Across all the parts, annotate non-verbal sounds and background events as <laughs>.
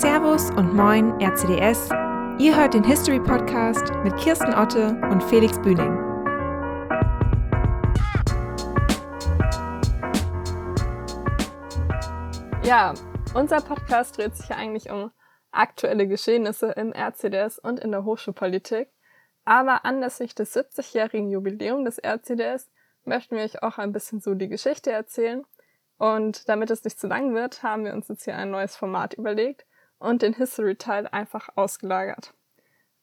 Servus und Moin RCDS. Ihr hört den History Podcast mit Kirsten Otte und Felix Bühning. Ja, unser Podcast dreht sich ja eigentlich um aktuelle Geschehnisse im RCDS und in der Hochschulpolitik. Aber anlässlich des 70-jährigen Jubiläums des RCDS möchten wir euch auch ein bisschen so die Geschichte erzählen. Und damit es nicht zu lang wird, haben wir uns jetzt hier ein neues Format überlegt und den History-Teil einfach ausgelagert.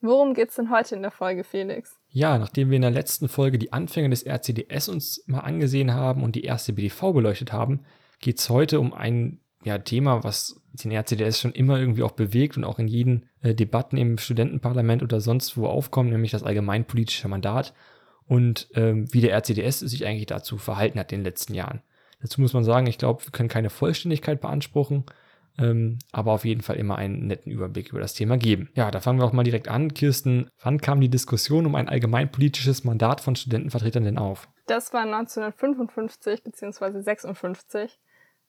Worum geht's denn heute in der Folge, Felix? Ja, nachdem wir in der letzten Folge die Anfänge des RCDS uns mal angesehen haben und die erste BDV beleuchtet haben, geht's heute um ein ja, Thema, was den RCDS schon immer irgendwie auch bewegt und auch in jeden äh, Debatten im Studentenparlament oder sonst wo aufkommt, nämlich das allgemeinpolitische Mandat und ähm, wie der RCDS sich eigentlich dazu verhalten hat in den letzten Jahren. Dazu muss man sagen, ich glaube, wir können keine Vollständigkeit beanspruchen, ähm, aber auf jeden Fall immer einen netten Überblick über das Thema geben. Ja, da fangen wir auch mal direkt an. Kirsten, wann kam die Diskussion um ein allgemeinpolitisches Mandat von Studentenvertretern denn auf? Das war 1955 bzw. 56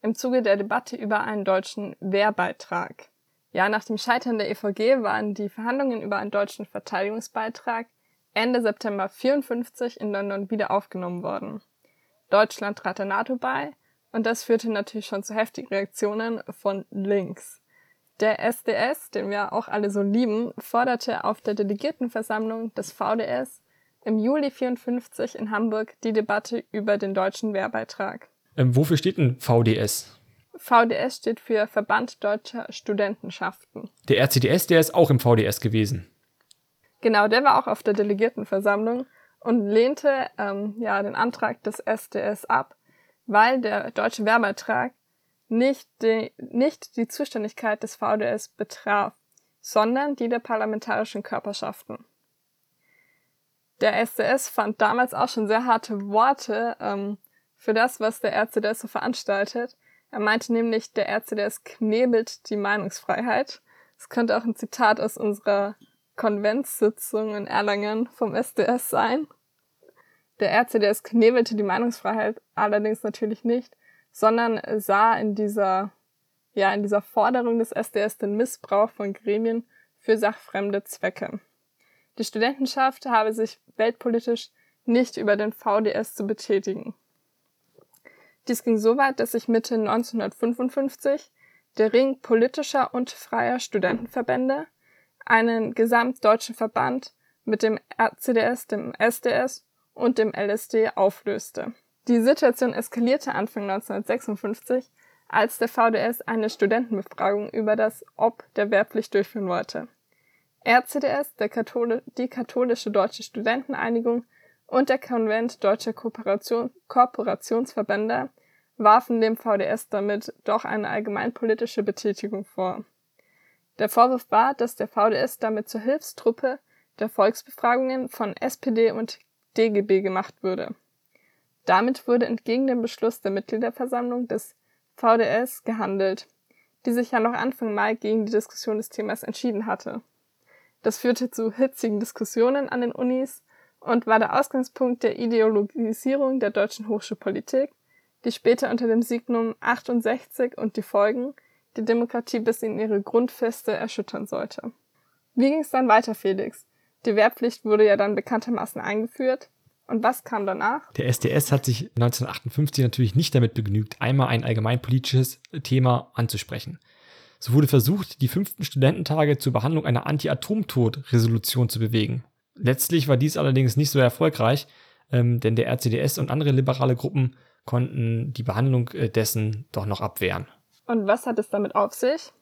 im Zuge der Debatte über einen deutschen Wehrbeitrag. Ja, nach dem Scheitern der EVG waren die Verhandlungen über einen deutschen Verteidigungsbeitrag Ende September 54 in London wieder aufgenommen worden. Deutschland trat der NATO bei und das führte natürlich schon zu heftigen Reaktionen von links. Der SDS, den wir auch alle so lieben, forderte auf der Delegiertenversammlung des VDS im Juli 54 in Hamburg die Debatte über den deutschen Wehrbeitrag. Ähm, wofür steht denn VDS? VDS steht für Verband Deutscher Studentenschaften. Der RCDS, der ist auch im VDS gewesen. Genau, der war auch auf der Delegiertenversammlung und lehnte ähm, ja den Antrag des SDS ab, weil der deutsche Wehrbeitrag nicht die, nicht die Zuständigkeit des VDS betraf, sondern die der parlamentarischen Körperschaften. Der SDS fand damals auch schon sehr harte Worte ähm, für das, was der RCDS so veranstaltet. Er meinte nämlich, der RCDS knebelt die Meinungsfreiheit. Das könnte auch ein Zitat aus unserer Konventssitzung in Erlangen vom SDS sein. Der RCDS knebelte die Meinungsfreiheit allerdings natürlich nicht, sondern sah in dieser, ja, in dieser Forderung des SDS den Missbrauch von Gremien für sachfremde Zwecke. Die Studentenschaft habe sich weltpolitisch nicht über den VDS zu betätigen. Dies ging so weit, dass sich Mitte 1955 der Ring politischer und freier Studentenverbände einen gesamtdeutschen Verband mit dem RCDS, dem SDS und dem LSD auflöste. Die Situation eskalierte Anfang 1956, als der VDS eine Studentenbefragung über das Ob der Wehrpflicht durchführen wollte. RCDS, Kathol die katholische deutsche Studenteneinigung und der Konvent deutscher Kooperation Kooperationsverbände warfen dem VDS damit doch eine allgemeinpolitische Betätigung vor. Der Vorwurf war, dass der VDS damit zur Hilfstruppe der Volksbefragungen von SPD und DGB gemacht würde. Damit wurde entgegen dem Beschluss der Mitgliederversammlung des VDS gehandelt, die sich ja noch Anfang Mai gegen die Diskussion des Themas entschieden hatte. Das führte zu hitzigen Diskussionen an den Unis und war der Ausgangspunkt der Ideologisierung der deutschen Hochschulpolitik, die später unter dem Signum 68 und die Folgen die Demokratie bis in ihre Grundfeste erschüttern sollte. Wie ging es dann weiter, Felix? Die Wehrpflicht wurde ja dann bekanntermaßen eingeführt. Und was kam danach? Der SDS hat sich 1958 natürlich nicht damit begnügt, einmal ein allgemeinpolitisches Thema anzusprechen. So wurde versucht, die fünften Studententage zur Behandlung einer Anti-Atomtod-Resolution zu bewegen. Letztlich war dies allerdings nicht so erfolgreich, ähm, denn der RCDS und andere liberale Gruppen konnten die Behandlung äh, dessen doch noch abwehren. Und was hat es damit auf sich?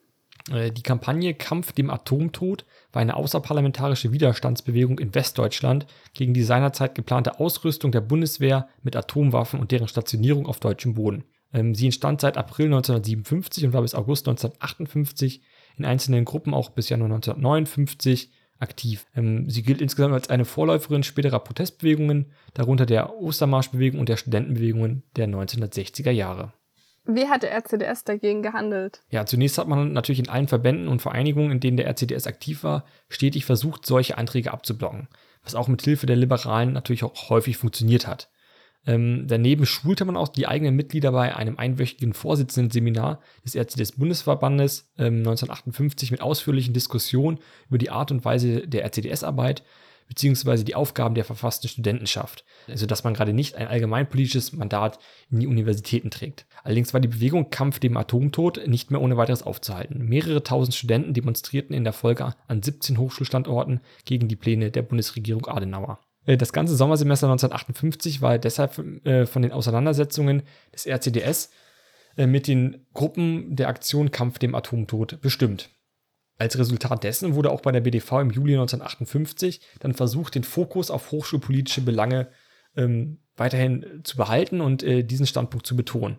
Äh, die Kampagne Kampf dem Atomtod war eine außerparlamentarische Widerstandsbewegung in Westdeutschland gegen die seinerzeit geplante Ausrüstung der Bundeswehr mit Atomwaffen und deren Stationierung auf deutschem Boden. Ähm, sie entstand seit April 1957 und war bis August 1958 in einzelnen Gruppen auch bis Januar 1959 aktiv. Ähm, sie gilt insgesamt als eine Vorläuferin späterer Protestbewegungen, darunter der Ostermarschbewegung und der Studentenbewegungen der 1960er Jahre. Wie hat der RCDS dagegen gehandelt? Ja, zunächst hat man natürlich in allen Verbänden und Vereinigungen, in denen der RCDS aktiv war, stetig versucht, solche Anträge abzublocken, was auch mit Hilfe der Liberalen natürlich auch häufig funktioniert hat. Ähm, daneben schulte man auch die eigenen Mitglieder bei einem einwöchigen Vorsitzenden-Seminar des RCDS-Bundesverbandes ähm, 1958 mit ausführlichen Diskussionen über die Art und Weise der RCDS-Arbeit beziehungsweise die Aufgaben der verfassten Studentenschaft, also dass man gerade nicht ein allgemeinpolitisches Mandat in die Universitäten trägt. Allerdings war die Bewegung Kampf dem Atomtod nicht mehr ohne weiteres aufzuhalten. Mehrere tausend Studenten demonstrierten in der Folge an 17 Hochschulstandorten gegen die Pläne der Bundesregierung Adenauer. Äh, das ganze Sommersemester 1958 war deshalb äh, von den Auseinandersetzungen des RCDS äh, mit den Gruppen der Aktion Kampf dem Atomtod bestimmt. Als Resultat dessen wurde auch bei der BDV im Juli 1958 dann versucht, den Fokus auf hochschulpolitische Belange ähm, weiterhin zu behalten und äh, diesen Standpunkt zu betonen.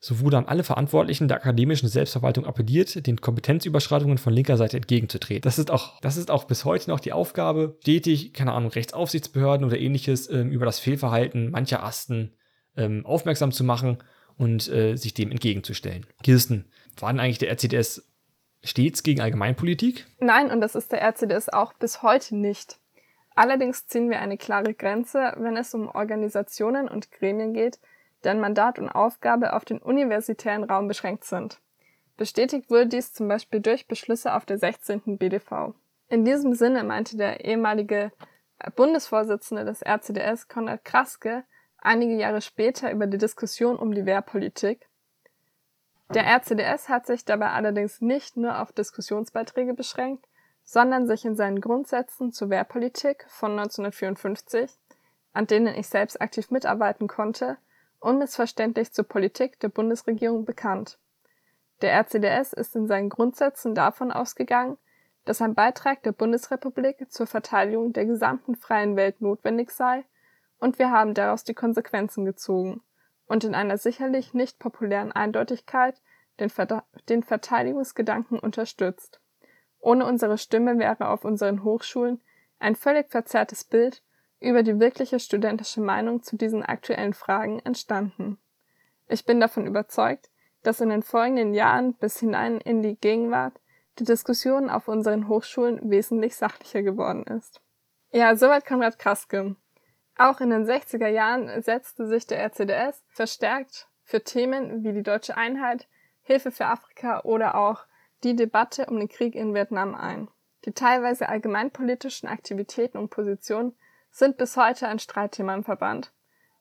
So wurde an alle Verantwortlichen der akademischen Selbstverwaltung appelliert, den Kompetenzüberschreitungen von linker Seite entgegenzutreten. Das ist auch, das ist auch bis heute noch die Aufgabe, stetig, keine Ahnung, Rechtsaufsichtsbehörden oder ähnliches ähm, über das Fehlverhalten mancher Asten ähm, aufmerksam zu machen und äh, sich dem entgegenzustellen. Kirsten, war denn eigentlich der RCDS stets gegen Allgemeinpolitik? Nein, und das ist der RCDS auch bis heute nicht. Allerdings ziehen wir eine klare Grenze, wenn es um Organisationen und Gremien geht, deren Mandat und Aufgabe auf den universitären Raum beschränkt sind. Bestätigt wurde dies zum Beispiel durch Beschlüsse auf der 16. BDV. In diesem Sinne meinte der ehemalige Bundesvorsitzende des RCDS, Konrad Kraske, einige Jahre später über die Diskussion um die Wehrpolitik, der RCDS hat sich dabei allerdings nicht nur auf Diskussionsbeiträge beschränkt, sondern sich in seinen Grundsätzen zur Wehrpolitik von 1954, an denen ich selbst aktiv mitarbeiten konnte, unmissverständlich zur Politik der Bundesregierung bekannt. Der RCDS ist in seinen Grundsätzen davon ausgegangen, dass ein Beitrag der Bundesrepublik zur Verteidigung der gesamten freien Welt notwendig sei, und wir haben daraus die Konsequenzen gezogen und in einer sicherlich nicht populären Eindeutigkeit den, Ver den Verteidigungsgedanken unterstützt. Ohne unsere Stimme wäre auf unseren Hochschulen ein völlig verzerrtes Bild über die wirkliche studentische Meinung zu diesen aktuellen Fragen entstanden. Ich bin davon überzeugt, dass in den folgenden Jahren bis hinein in die Gegenwart die Diskussion auf unseren Hochschulen wesentlich sachlicher geworden ist. Ja, soweit Konrad Kraske. Auch in den 60er Jahren setzte sich der RCDS verstärkt für Themen wie die deutsche Einheit, Hilfe für Afrika oder auch die Debatte um den Krieg in Vietnam ein. Die teilweise allgemeinpolitischen Aktivitäten und Positionen sind bis heute ein Streitthema im Verband.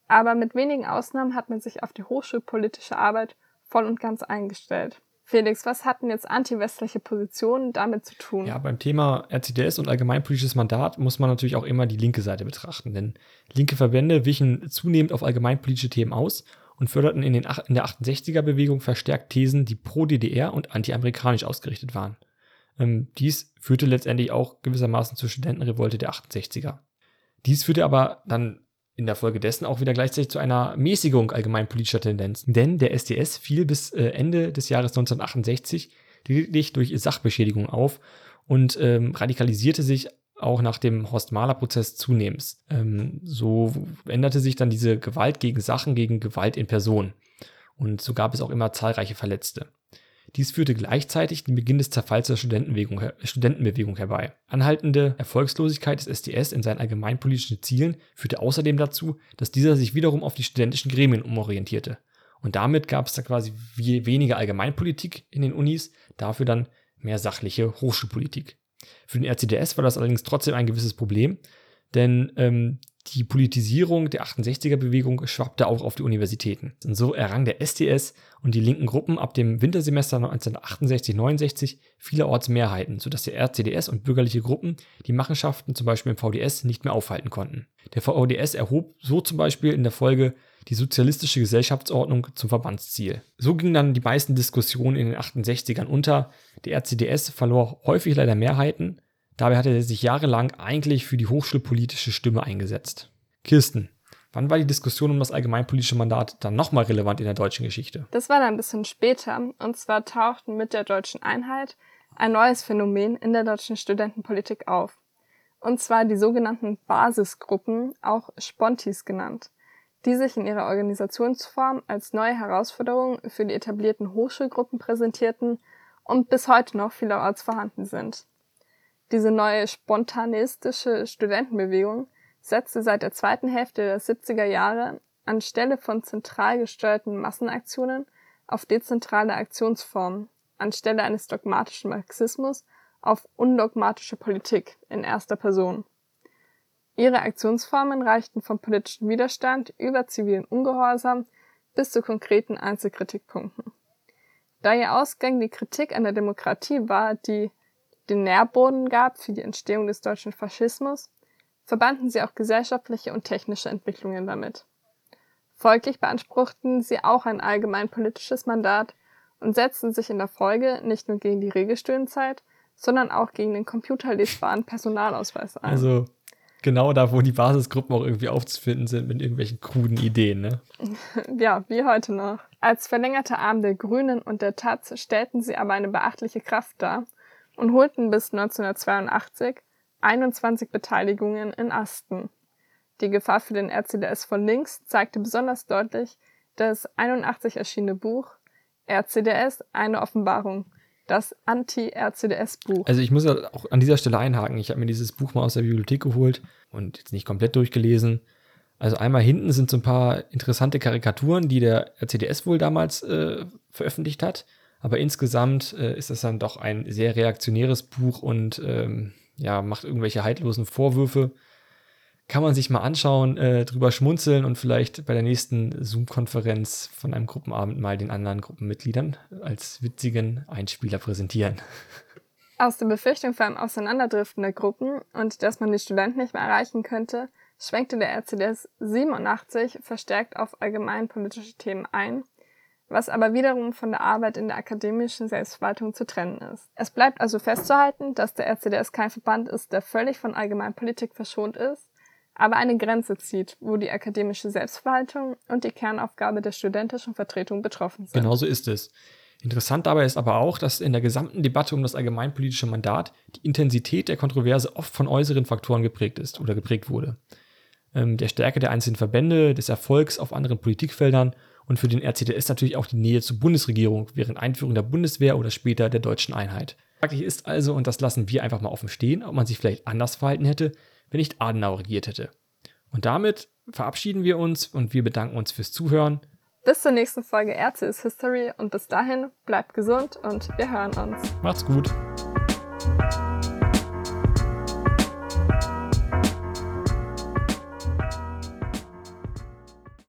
Aber mit wenigen Ausnahmen hat man sich auf die hochschulpolitische Arbeit voll und ganz eingestellt. Felix, was hatten jetzt antiwestliche Positionen damit zu tun? Ja, beim Thema RCDS und allgemeinpolitisches Mandat muss man natürlich auch immer die linke Seite betrachten, denn linke Verbände wichen zunehmend auf allgemeinpolitische Themen aus und förderten in, den, in der 68er-Bewegung verstärkt Thesen, die pro-DDR und anti-amerikanisch ausgerichtet waren. Ähm, dies führte letztendlich auch gewissermaßen zur Studentenrevolte der 68er. Dies führte aber dann in der Folge dessen auch wieder gleichzeitig zu einer Mäßigung allgemeinpolitischer Tendenzen. Denn der SDS fiel bis äh, Ende des Jahres 1968 lediglich durch Sachbeschädigung auf und ähm, radikalisierte sich auch nach dem Horst-Mahler-Prozess zunehmend. Ähm, so änderte sich dann diese Gewalt gegen Sachen gegen Gewalt in Person. Und so gab es auch immer zahlreiche Verletzte. Dies führte gleichzeitig den Beginn des Zerfalls der Studentenbewegung, herbei. Anhaltende Erfolgslosigkeit des SDS in seinen allgemeinpolitischen Zielen führte außerdem dazu, dass dieser sich wiederum auf die studentischen Gremien umorientierte. Und damit gab es da quasi weniger Allgemeinpolitik in den Unis, dafür dann mehr sachliche Hochschulpolitik. Für den RCDS war das allerdings trotzdem ein gewisses Problem, denn ähm, die Politisierung der 68er-Bewegung schwappte auch auf die Universitäten. Und so errang der SDS und die linken Gruppen ab dem Wintersemester 1968-69 vielerorts Mehrheiten, sodass der RCDS und bürgerliche Gruppen die Machenschaften zum Beispiel im VDS nicht mehr aufhalten konnten. Der VDS erhob so zum Beispiel in der Folge die sozialistische Gesellschaftsordnung zum Verbandsziel. So gingen dann die meisten Diskussionen in den 68ern unter. Der RCDS verlor häufig leider Mehrheiten, Dabei hatte er sich jahrelang eigentlich für die hochschulpolitische Stimme eingesetzt. Kirsten, wann war die Diskussion um das allgemeinpolitische Mandat dann nochmal relevant in der deutschen Geschichte? Das war dann ein bisschen später. Und zwar tauchten mit der deutschen Einheit ein neues Phänomen in der deutschen Studentenpolitik auf. Und zwar die sogenannten Basisgruppen, auch Spontis genannt, die sich in ihrer Organisationsform als neue Herausforderung für die etablierten Hochschulgruppen präsentierten und bis heute noch vielerorts vorhanden sind. Diese neue spontanistische Studentenbewegung setzte seit der zweiten Hälfte der 70er Jahre anstelle von zentral gesteuerten Massenaktionen auf dezentrale Aktionsformen, anstelle eines dogmatischen Marxismus auf undogmatische Politik in erster Person. Ihre Aktionsformen reichten vom politischen Widerstand über zivilen Ungehorsam bis zu konkreten Einzelkritikpunkten. Da ihr Ausgang die Kritik an der Demokratie war, die den Nährboden gab für die Entstehung des deutschen Faschismus, verbanden sie auch gesellschaftliche und technische Entwicklungen damit. Folglich beanspruchten sie auch ein allgemein politisches Mandat und setzten sich in der Folge nicht nur gegen die Regelstudienzeit, sondern auch gegen den computerlesbaren Personalausweis ein. Also genau da, wo die Basisgruppen auch irgendwie aufzufinden sind mit irgendwelchen kruden Ideen, ne? <laughs> ja, wie heute noch. Als verlängerter Arm der Grünen und der Taz stellten sie aber eine beachtliche Kraft dar und holten bis 1982 21 Beteiligungen in Asten. Die Gefahr für den RCDS von links zeigte besonders deutlich das 81 erschienene Buch RCDS, eine Offenbarung, das Anti-RCDS-Buch. Also ich muss ja auch an dieser Stelle einhaken. Ich habe mir dieses Buch mal aus der Bibliothek geholt und jetzt nicht komplett durchgelesen. Also einmal hinten sind so ein paar interessante Karikaturen, die der RCDS wohl damals äh, veröffentlicht hat. Aber insgesamt äh, ist das dann doch ein sehr reaktionäres Buch und ähm, ja, macht irgendwelche haltlosen Vorwürfe. Kann man sich mal anschauen, äh, drüber schmunzeln und vielleicht bei der nächsten Zoom-Konferenz von einem Gruppenabend mal den anderen Gruppenmitgliedern als witzigen Einspieler präsentieren. Aus der Befürchtung vor einem Auseinanderdriften der Gruppen und dass man die Studenten nicht mehr erreichen könnte, schwenkte der RCDS 87 verstärkt auf allgemeinpolitische Themen ein was aber wiederum von der Arbeit in der akademischen Selbstverwaltung zu trennen ist. Es bleibt also festzuhalten, dass der RCDS kein Verband ist, der völlig von Allgemeinpolitik verschont ist, aber eine Grenze zieht, wo die akademische Selbstverwaltung und die Kernaufgabe der studentischen Vertretung betroffen sind. Genauso ist es. Interessant dabei ist aber auch, dass in der gesamten Debatte um das allgemeinpolitische Mandat die Intensität der Kontroverse oft von äußeren Faktoren geprägt ist oder geprägt wurde. Ähm, der Stärke der einzelnen Verbände, des Erfolgs auf anderen Politikfeldern und für den RCDS natürlich auch die Nähe zur Bundesregierung während Einführung der Bundeswehr oder später der deutschen Einheit. Fraglich ist also, und das lassen wir einfach mal offen stehen, ob man sich vielleicht anders verhalten hätte, wenn nicht Adenauer regiert hätte. Und damit verabschieden wir uns und wir bedanken uns fürs Zuhören. Bis zur nächsten Folge Ärzte ist History und bis dahin bleibt gesund und wir hören uns. Macht's gut.